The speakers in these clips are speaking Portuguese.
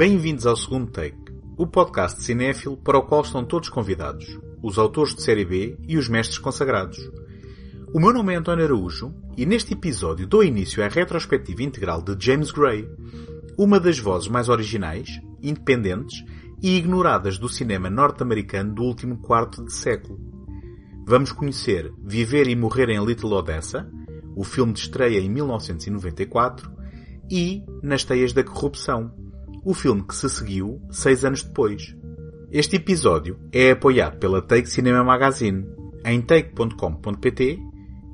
Bem-vindos ao segundo take, o podcast de cinéfilo para o qual estão todos convidados, os autores de série B e os mestres consagrados. O meu nome é António Araújo e neste episódio dou início à retrospectiva integral de James Gray, uma das vozes mais originais, independentes e ignoradas do cinema norte-americano do último quarto de século. Vamos conhecer Viver e Morrer em Little Odessa, o filme de estreia em 1994, e Nas Teias da Corrupção, o filme que se seguiu seis anos depois. Este episódio é apoiado pela Take Cinema Magazine. Em take.com.pt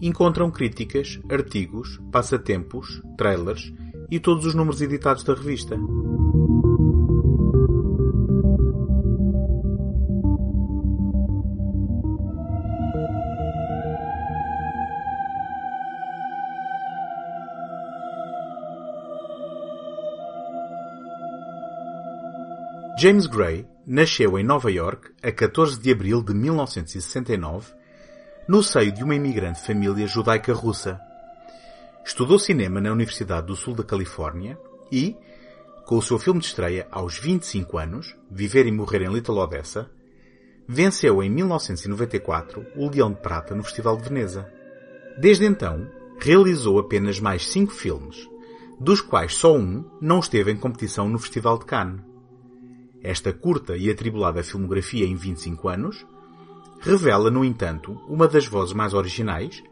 encontram críticas, artigos, passatempos, trailers e todos os números editados da revista. James Gray nasceu em Nova York a 14 de abril de 1969, no seio de uma imigrante família judaica russa. Estudou cinema na Universidade do Sul da Califórnia e, com o seu filme de estreia aos 25 anos, Viver e Morrer em Little Odessa, venceu em 1994 o Leão de Prata no Festival de Veneza. Desde então, realizou apenas mais cinco filmes, dos quais só um não esteve em competição no Festival de Cannes. Esta curta e atribulada filmografia em 25 anos revela, no entanto, uma das vozes mais originais,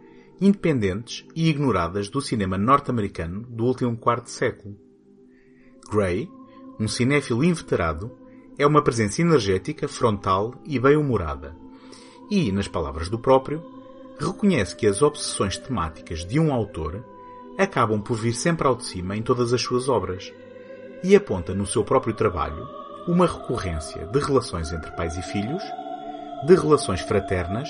independentes e ignoradas do cinema norte-americano do último quarto século. Gray, um cinéfilo inveterado, é uma presença energética, frontal e bem-humorada. E, nas palavras do próprio, reconhece que as obsessões temáticas de um autor acabam por vir sempre ao de cima em todas as suas obras, e aponta no seu próprio trabalho uma recorrência de relações entre pais e filhos, de relações fraternas,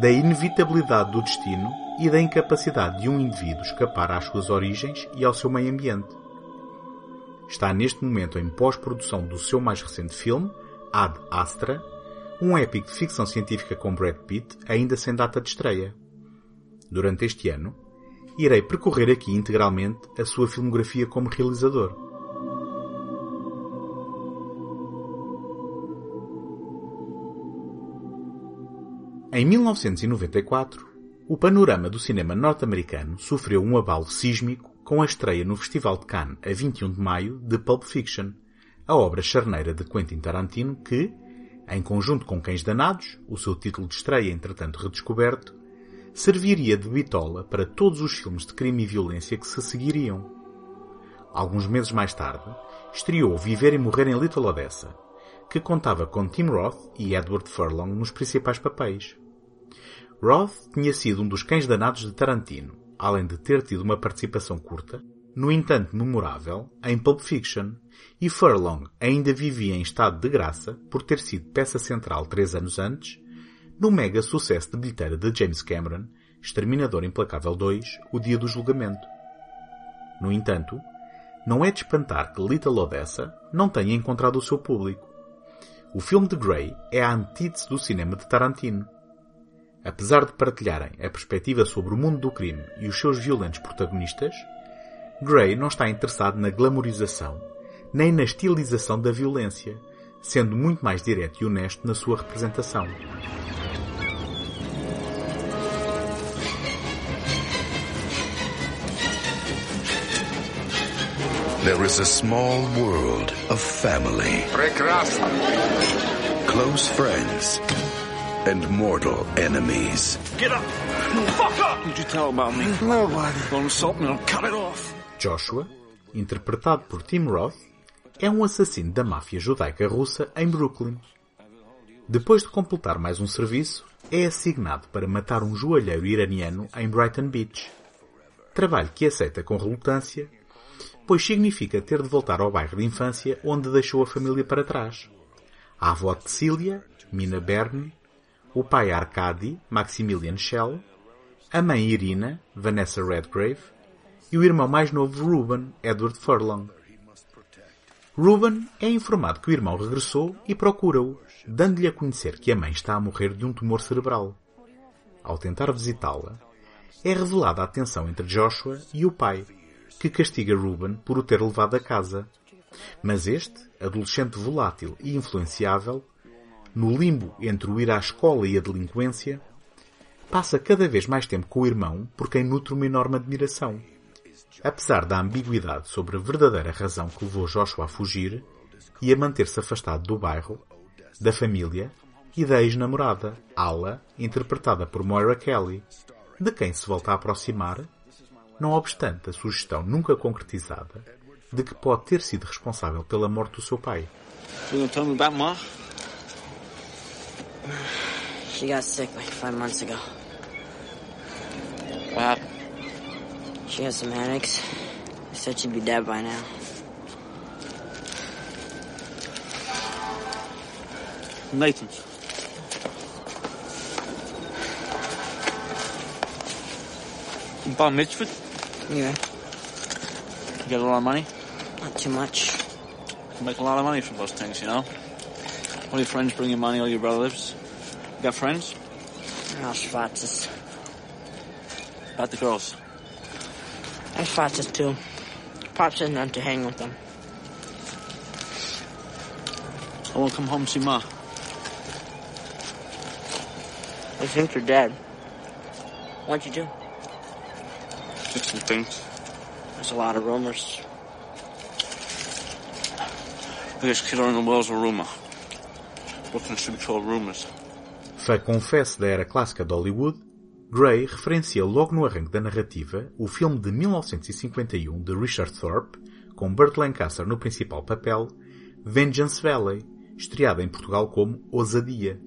da inevitabilidade do destino e da incapacidade de um indivíduo escapar às suas origens e ao seu meio ambiente. Está neste momento em pós-produção do seu mais recente filme, Ad Astra, um épico de ficção científica com Brad Pitt, ainda sem data de estreia. Durante este ano, irei percorrer aqui integralmente a sua filmografia como realizador. Em 1994, o panorama do cinema norte-americano sofreu um abalo sísmico com a estreia no Festival de Cannes a 21 de maio de Pulp Fiction, a obra charneira de Quentin Tarantino que, em conjunto com Cães Danados, o seu título de estreia entretanto redescoberto, serviria de bitola para todos os filmes de crime e violência que se seguiriam. Alguns meses mais tarde, estreou Viver e Morrer em Little Odessa, que contava com Tim Roth e Edward Furlong nos principais papéis. Roth tinha sido um dos cães danados de Tarantino, além de ter tido uma participação curta, no entanto memorável, em Pulp Fiction, e Furlong ainda vivia em estado de graça por ter sido peça central três anos antes, no mega sucesso de bilheteira de James Cameron, Exterminador Implacável 2, O Dia do Julgamento. No entanto, não é de espantar que Little Odessa não tenha encontrado o seu público. O filme de Grey é a antítese do cinema de Tarantino, Apesar de partilharem a perspectiva sobre o mundo do crime e os seus violentos protagonistas, Gray não está interessado na glamorização, nem na estilização da violência, sendo muito mais direto e honesto na sua representação. There is a small world of family. Прекрасно. Close friends and mortal enemies. Get up! Fuck up! Who'd you tell about me? Nobody. Don't insult me, I'll cut it off. Joshua, interpretado por Tim Roth, é um assassino da máfia judaica russa em Brooklyn. Depois de completar mais um serviço, é assignado para matar um joalheiro iraniano em Brighton Beach. Trabalho que aceita com relutância, pois significa ter de voltar ao bairro de infância onde deixou a família para trás. A avó de Cecília, Mina Berne, o pai Arcady, Maximilian Schell, a mãe Irina, Vanessa Redgrave, e o irmão mais novo Ruben, Edward Furlong. Ruben é informado que o irmão regressou e procura-o, dando-lhe a conhecer que a mãe está a morrer de um tumor cerebral. Ao tentar visitá-la, é revelada a tensão entre Joshua e o pai, que castiga Ruben por o ter levado a casa. Mas este, adolescente volátil e influenciável, no limbo entre o ir à escola e a delinquência, passa cada vez mais tempo com o irmão por quem nutre uma enorme admiração. Apesar da ambiguidade sobre a verdadeira razão que levou Joshua a fugir e a manter-se afastado do bairro, da família e da ex-namorada, Ala, interpretada por Moira Kelly, de quem se volta a aproximar, não obstante a sugestão nunca concretizada de que pode ter sido responsável pela morte do seu pai. You She got sick like five months ago. What happened? She had some headaches. They said she'd be dead by now. Nathan's. Bar Mitzvah? Yeah, You get a lot of money? not too much. You make a lot of money from those things, you know? All your friends bring you money, all your relatives. You got friends? Now Schwarzes. About the girls. And Schwarzes too. Pops isn't none to hang with them. I won't come home and see Ma. They think you're dead. What'd you do? Did some things. There's a lot of rumors. Biggest killer in the world's a rumor. Fã confesso da era clássica de Hollywood, Gray referencia logo no arranque da narrativa o filme de 1951 de Richard Thorpe, com Burt Lancaster no principal papel, Vengeance Valley, estreada em Portugal como Ousadia,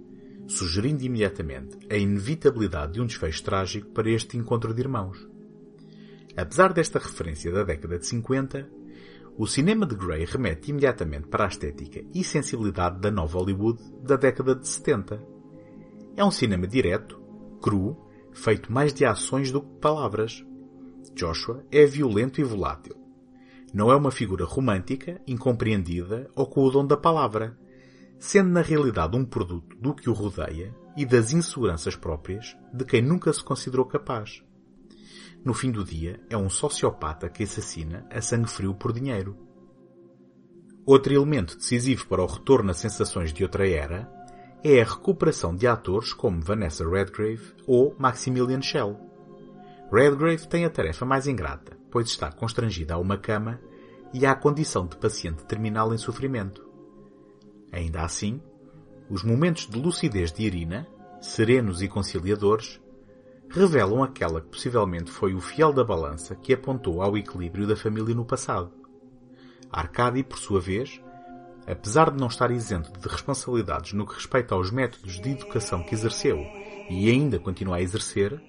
sugerindo imediatamente a inevitabilidade de um desfecho trágico para este encontro de irmãos. Apesar desta referência da década de 50, o cinema de Gray remete imediatamente para a estética e sensibilidade da nova Hollywood da década de 70. É um cinema direto, cru, feito mais de ações do que de palavras. Joshua é violento e volátil. Não é uma figura romântica, incompreendida ou com o dom da palavra, sendo na realidade um produto do que o rodeia e das inseguranças próprias de quem nunca se considerou capaz. No fim do dia, é um sociopata que assassina a sangue frio por dinheiro. Outro elemento decisivo para o retorno a sensações de outra era é a recuperação de atores como Vanessa Redgrave ou Maximilian Schell. Redgrave tem a tarefa mais ingrata, pois está constrangida a uma cama e à condição de paciente terminal em sofrimento. Ainda assim, os momentos de lucidez de Irina, serenos e conciliadores, revelam aquela que possivelmente foi o fiel da balança que apontou ao equilíbrio da família no passado. Arcadi, por sua vez, apesar de não estar isento de responsabilidades no que respeita aos métodos de educação que exerceu e ainda continua a exercer,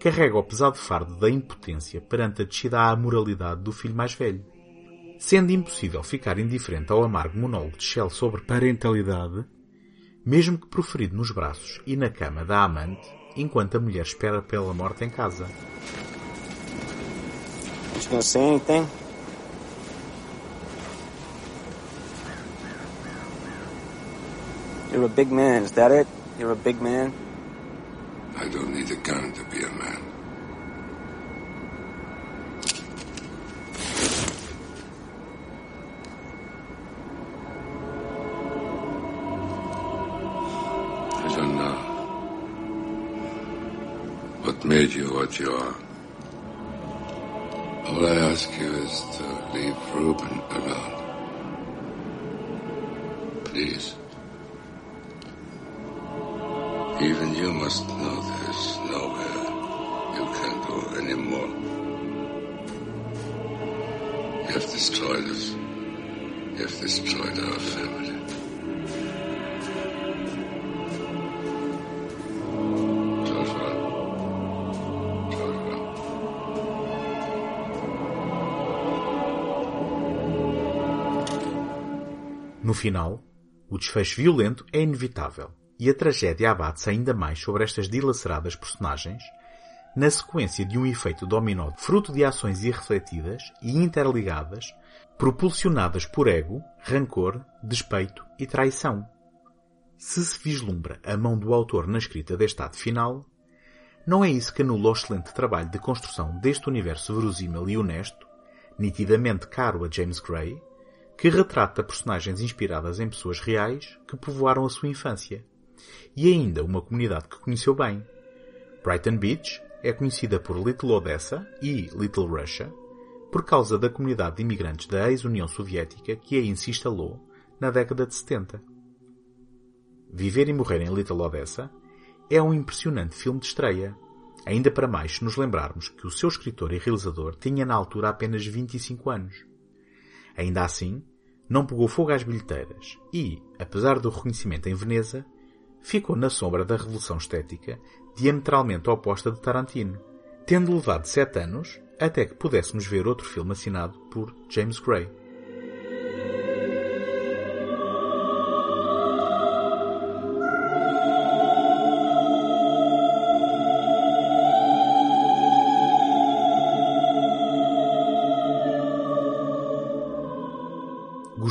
carrega o pesado fardo da impotência perante a descida à moralidade do filho mais velho. Sendo impossível ficar indiferente ao amargo monólogo de Shell sobre parentalidade, mesmo que proferido nos braços e na cama da amante, enquanto a mulher espera pela morte em casa. Anything? You're a big man, is that it? You're a big man? I don't need a gun to be a man. What made you what you are. All I ask you is to leave Reuben alone. Please. Even you must know there's nowhere you can go anymore. You have destroyed us. You have destroyed our family. Final, o desfecho violento é inevitável e a tragédia abate-se ainda mais sobre estas dilaceradas personagens, na sequência de um efeito dominó fruto de ações irrefletidas e interligadas, propulsionadas por ego, rancor, despeito e traição. Se se vislumbra a mão do autor na escrita deste ato final, não é isso que anula o excelente trabalho de construção deste universo verosímil e honesto, nitidamente caro a James Gray, que retrata personagens inspiradas em pessoas reais que povoaram a sua infância, e ainda uma comunidade que conheceu bem. Brighton Beach é conhecida por Little Odessa e Little Russia por causa da comunidade de imigrantes da ex-União Soviética que aí se instalou na década de 70. Viver e Morrer em Little Odessa é um impressionante filme de estreia, ainda para mais se nos lembrarmos que o seu escritor e realizador tinha na altura apenas 25 anos. Ainda assim, não pegou fogo às bilheteiras e, apesar do reconhecimento em Veneza, ficou na sombra da revolução estética diametralmente oposta de Tarantino, tendo levado sete anos até que pudéssemos ver outro filme assinado por James Gray.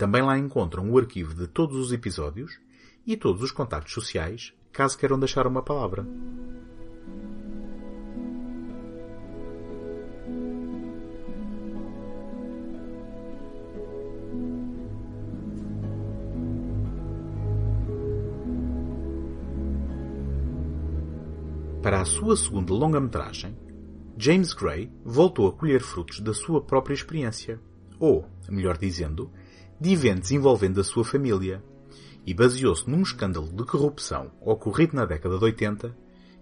Também lá encontram o arquivo de todos os episódios e todos os contactos sociais, caso queiram deixar uma palavra. Para a sua segunda longa-metragem, James Gray voltou a colher frutos da sua própria experiência, ou, melhor dizendo, de eventos envolvendo a sua família, e baseou-se num escândalo de corrupção ocorrido na década de 80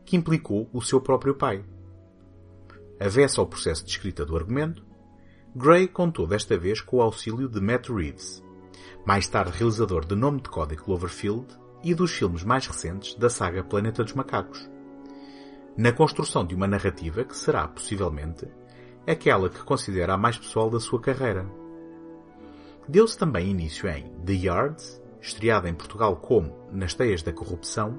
que implicou o seu próprio pai. Avessa ao processo de escrita do argumento, Gray contou desta vez com o auxílio de Matt Reeves, mais tarde realizador de Nome de Código Cloverfield e dos filmes mais recentes da saga Planeta dos Macacos na construção de uma narrativa que será, possivelmente, aquela que considera a mais pessoal da sua carreira. Deu-se também início em The Yards, estreada em Portugal como Nas Teias da Corrupção,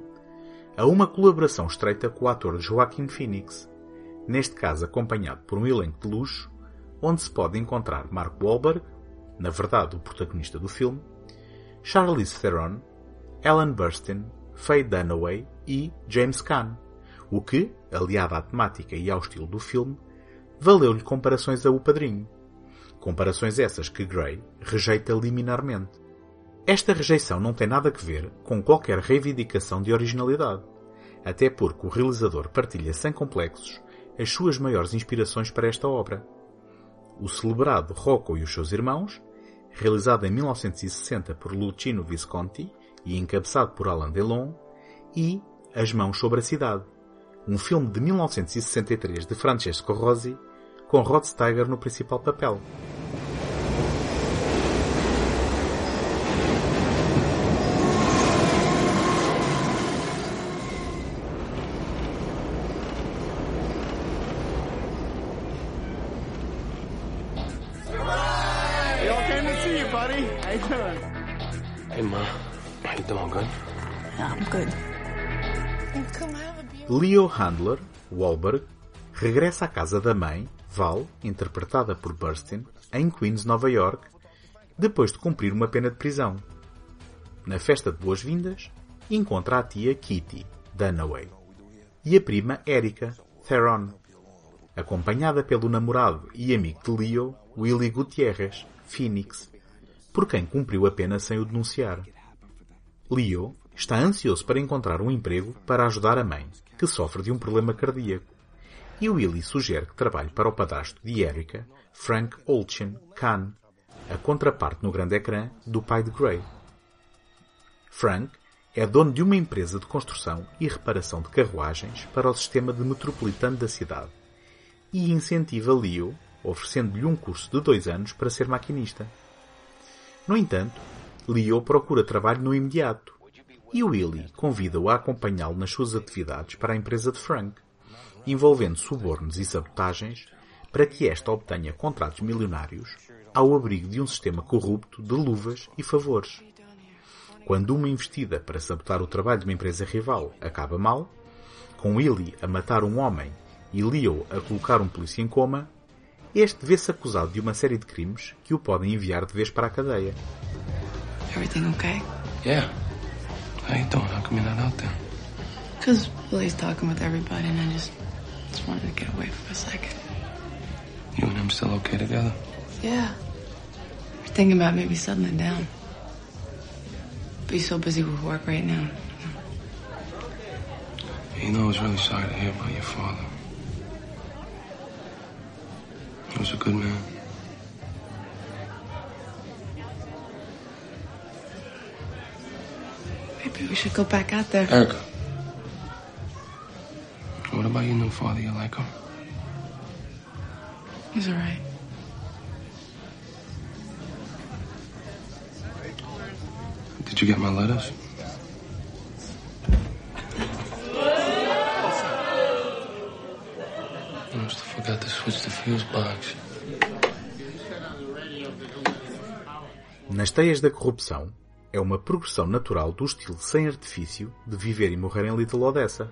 a uma colaboração estreita com o ator Joaquin Phoenix, neste caso acompanhado por um elenco de luxo, onde se pode encontrar Mark Wahlberg, na verdade o protagonista do filme, Charlize Theron, Ellen Burstyn, Faye Dunaway e James Caan o que, aliado à temática e ao estilo do filme, valeu-lhe comparações a O Padrinho. Comparações essas que Gray rejeita liminarmente. Esta rejeição não tem nada a ver com qualquer reivindicação de originalidade, até porque o realizador partilha sem complexos as suas maiores inspirações para esta obra. O celebrado Rocco e os seus irmãos, realizado em 1960 por Luchino Visconti e encabeçado por Alain Delon, e As Mãos sobre a Cidade, um filme de 1963 de Francesco Rosi, com Rod Steiger no principal papel. Good. Leo Handler, Wahlberg, regressa à casa da mãe, Val, interpretada por Burstyn, em Queens, Nova York, depois de cumprir uma pena de prisão. Na festa de boas-vindas, encontra a tia Kitty, Dunaway, e a prima Erika, Theron, acompanhada pelo namorado e amigo de Leo, Willie Gutierrez, Phoenix, por quem cumpriu a pena sem o denunciar. Leo está ansioso para encontrar um emprego para ajudar a mãe, que sofre de um problema cardíaco. E Willie sugere que trabalhe para o padrasto de Erika, Frank Olchin Kahn, a contraparte no grande ecrã do pai de Gray. Frank é dono de uma empresa de construção e reparação de carruagens para o sistema de metropolitano da cidade e incentiva Leo, oferecendo-lhe um curso de dois anos para ser maquinista. No entanto, Leo procura trabalho no imediato e Willie convida-o a acompanhá-lo nas suas atividades para a empresa de Frank, envolvendo subornos e sabotagens para que esta obtenha contratos milionários ao abrigo de um sistema corrupto de luvas e favores. quando uma investida para sabotar o trabalho de uma empresa rival acaba mal, com Willie a matar um homem e Leo a colocar um polícia em coma, este vê-se acusado de uma série de crimes que o podem enviar de vez para a cadeia. Everything okay? Yeah. How you doing? How come you're not out there? Because Willie's talking with everybody, and I just, just wanted to get away for a second. You and him still okay together? Yeah. We're thinking about maybe settling down. But he's so busy with work right now. You know, I was really sorry to hear about your father. He was a good man. Maybe we should go back out there. Erica. About your new father? You like him? He's all right. Did you get my letters? I must have forgot to switch the fuse box. Nas Teias da Corrupção é uma progressão natural do estilo sem artifício de viver e morrer em Little Odessa.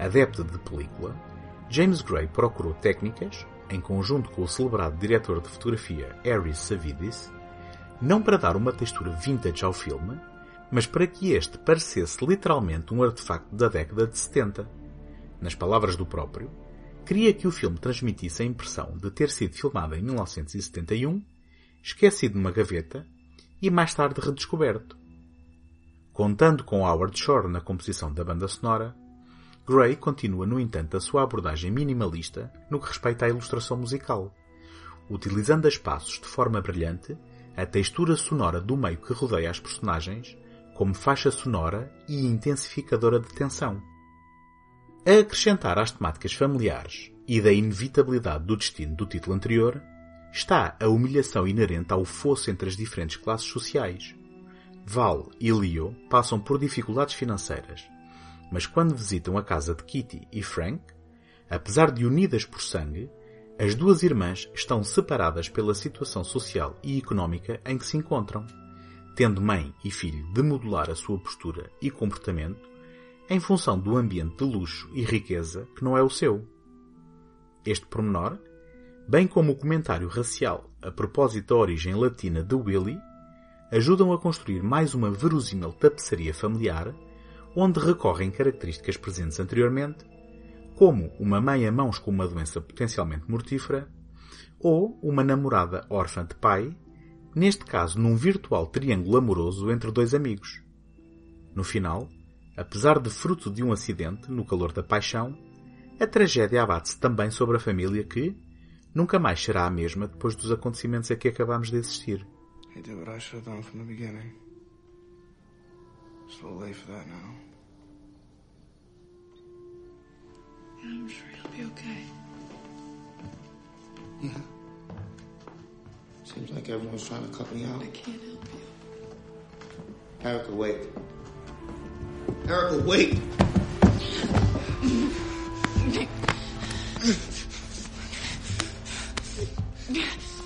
Adepto de película, James Gray procurou técnicas, em conjunto com o celebrado diretor de fotografia Harry Savidis, não para dar uma textura vintage ao filme, mas para que este parecesse literalmente um artefacto da década de 70. Nas palavras do próprio, queria que o filme transmitisse a impressão de ter sido filmado em 1971, esquecido numa gaveta e mais tarde redescoberto. Contando com Howard Shore na composição da banda sonora, Gray continua, no entanto, a sua abordagem minimalista no que respeita à ilustração musical, utilizando espaços de forma brilhante a textura sonora do meio que rodeia as personagens como faixa sonora e intensificadora de tensão. A acrescentar às temáticas familiares e da inevitabilidade do destino do título anterior, está a humilhação inerente ao fosso entre as diferentes classes sociais. Val e Leo passam por dificuldades financeiras, mas quando visitam a casa de Kitty e Frank, apesar de unidas por sangue, as duas irmãs estão separadas pela situação social e económica em que se encontram, tendo mãe e filho de modular a sua postura e comportamento em função do ambiente de luxo e riqueza que não é o seu. Este pormenor, bem como o comentário racial a propósito da origem latina de Willie, ajudam a construir mais uma verosímil tapeçaria familiar onde recorrem características presentes anteriormente, como uma mãe a mãos com uma doença potencialmente mortífera, ou uma namorada órfã de pai, neste caso num virtual triângulo amoroso entre dois amigos. No final, apesar de fruto de um acidente no calor da paixão, a tragédia abate-se também sobre a família que nunca mais será a mesma depois dos acontecimentos a que acabamos de assistir. Did what I should have done from the beginning. It's a little late for that now. Yeah, I'm sure he'll be okay. Yeah. Seems like everyone's trying to cut me out. I can't help you. Erica, wait. Erica, wait!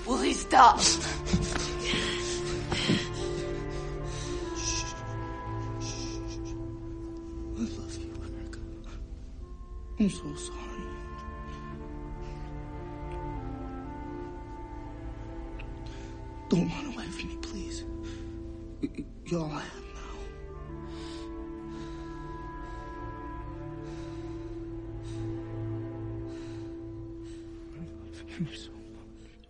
Will he stop? I'm so sorry. Don't run away from me, please. You're all I have now.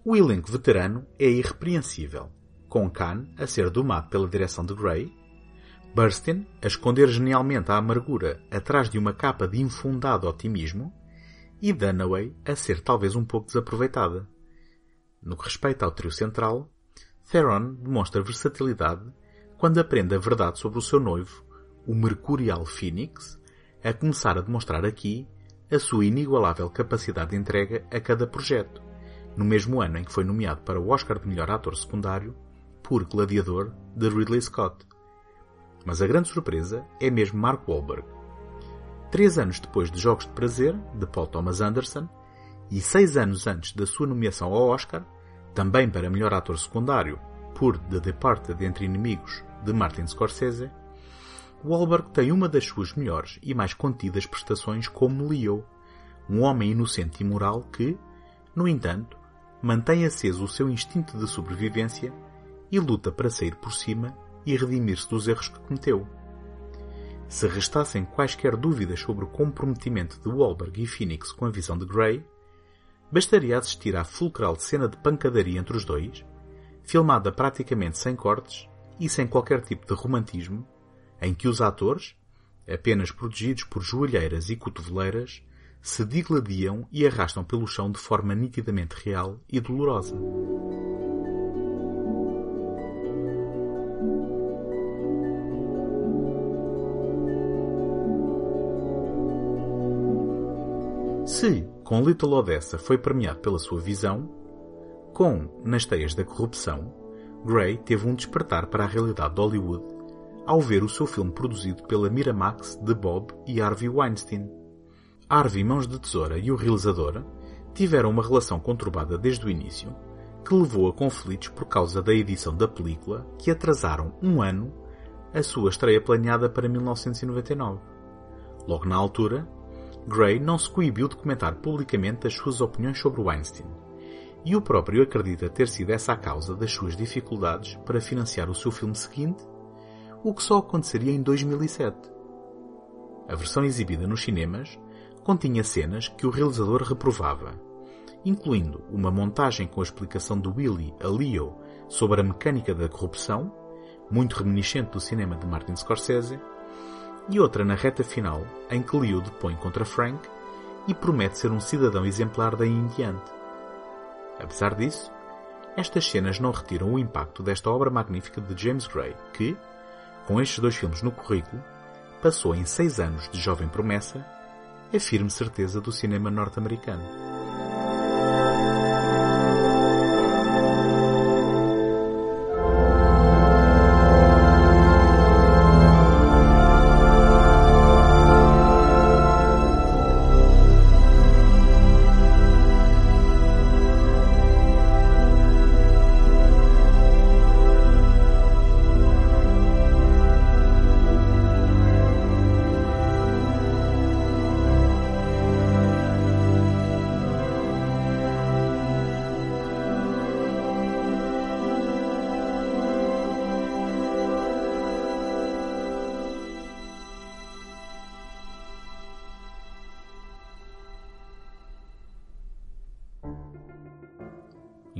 O elenco veterano é irrepreensível, com Khan a ser domado pela direção de Gray, Burstyn a esconder genialmente a amargura atrás de uma capa de infundado otimismo e Dunaway a ser talvez um pouco desaproveitada. No que respeita ao trio central, Theron demonstra versatilidade quando aprende a verdade sobre o seu noivo, o Mercurial Phoenix, a começar a demonstrar aqui a sua inigualável capacidade de entrega a cada projeto, no mesmo ano em que foi nomeado para o Oscar de melhor ator secundário por Gladiador de Ridley Scott. Mas a grande surpresa é mesmo Mark Wahlberg. Três anos depois de Jogos de Prazer, de Paul Thomas Anderson, e seis anos antes da sua nomeação ao Oscar, também para melhor ator secundário, por The Departed Entre Inimigos, de Martin Scorsese, Wahlberg tem uma das suas melhores e mais contidas prestações como Leo, um homem inocente e moral que, no entanto, mantém aceso o seu instinto de sobrevivência e luta para sair por cima e redimir-se dos erros que cometeu. Se restassem quaisquer dúvidas sobre o comprometimento de Wahlberg e Phoenix com a visão de Grey, bastaria assistir à fulcral cena de pancadaria entre os dois, filmada praticamente sem cortes e sem qualquer tipo de romantismo, em que os atores, apenas protegidos por joelheiras e cotoveleiras, se digladiam e arrastam pelo chão de forma nitidamente real e dolorosa. Se, com Little Odessa, foi premiado pela sua visão, com Nas Teias da Corrupção, Gray teve um despertar para a realidade de Hollywood ao ver o seu filme produzido pela Miramax de Bob e Harvey Weinstein. Harvey Mãos de Tesoura e o realizador tiveram uma relação conturbada desde o início, que levou a conflitos por causa da edição da película que atrasaram um ano a sua estreia planeada para 1999. Logo na altura, Gray não se coibiu de comentar publicamente as suas opiniões sobre Weinstein, e o próprio acredita ter sido essa a causa das suas dificuldades para financiar o seu filme seguinte, o que só aconteceria em 2007. A versão exibida nos cinemas continha cenas que o realizador reprovava, incluindo uma montagem com a explicação de Willy a Leo sobre a mecânica da corrupção, muito reminiscente do cinema de Martin Scorsese, e outra na reta final, em que Leo depõe contra Frank e promete ser um cidadão exemplar daí em diante. Apesar disso, estas cenas não retiram o impacto desta obra magnífica de James Gray, que, com estes dois filmes no currículo, passou em seis anos de jovem promessa a firme certeza do cinema norte-americano.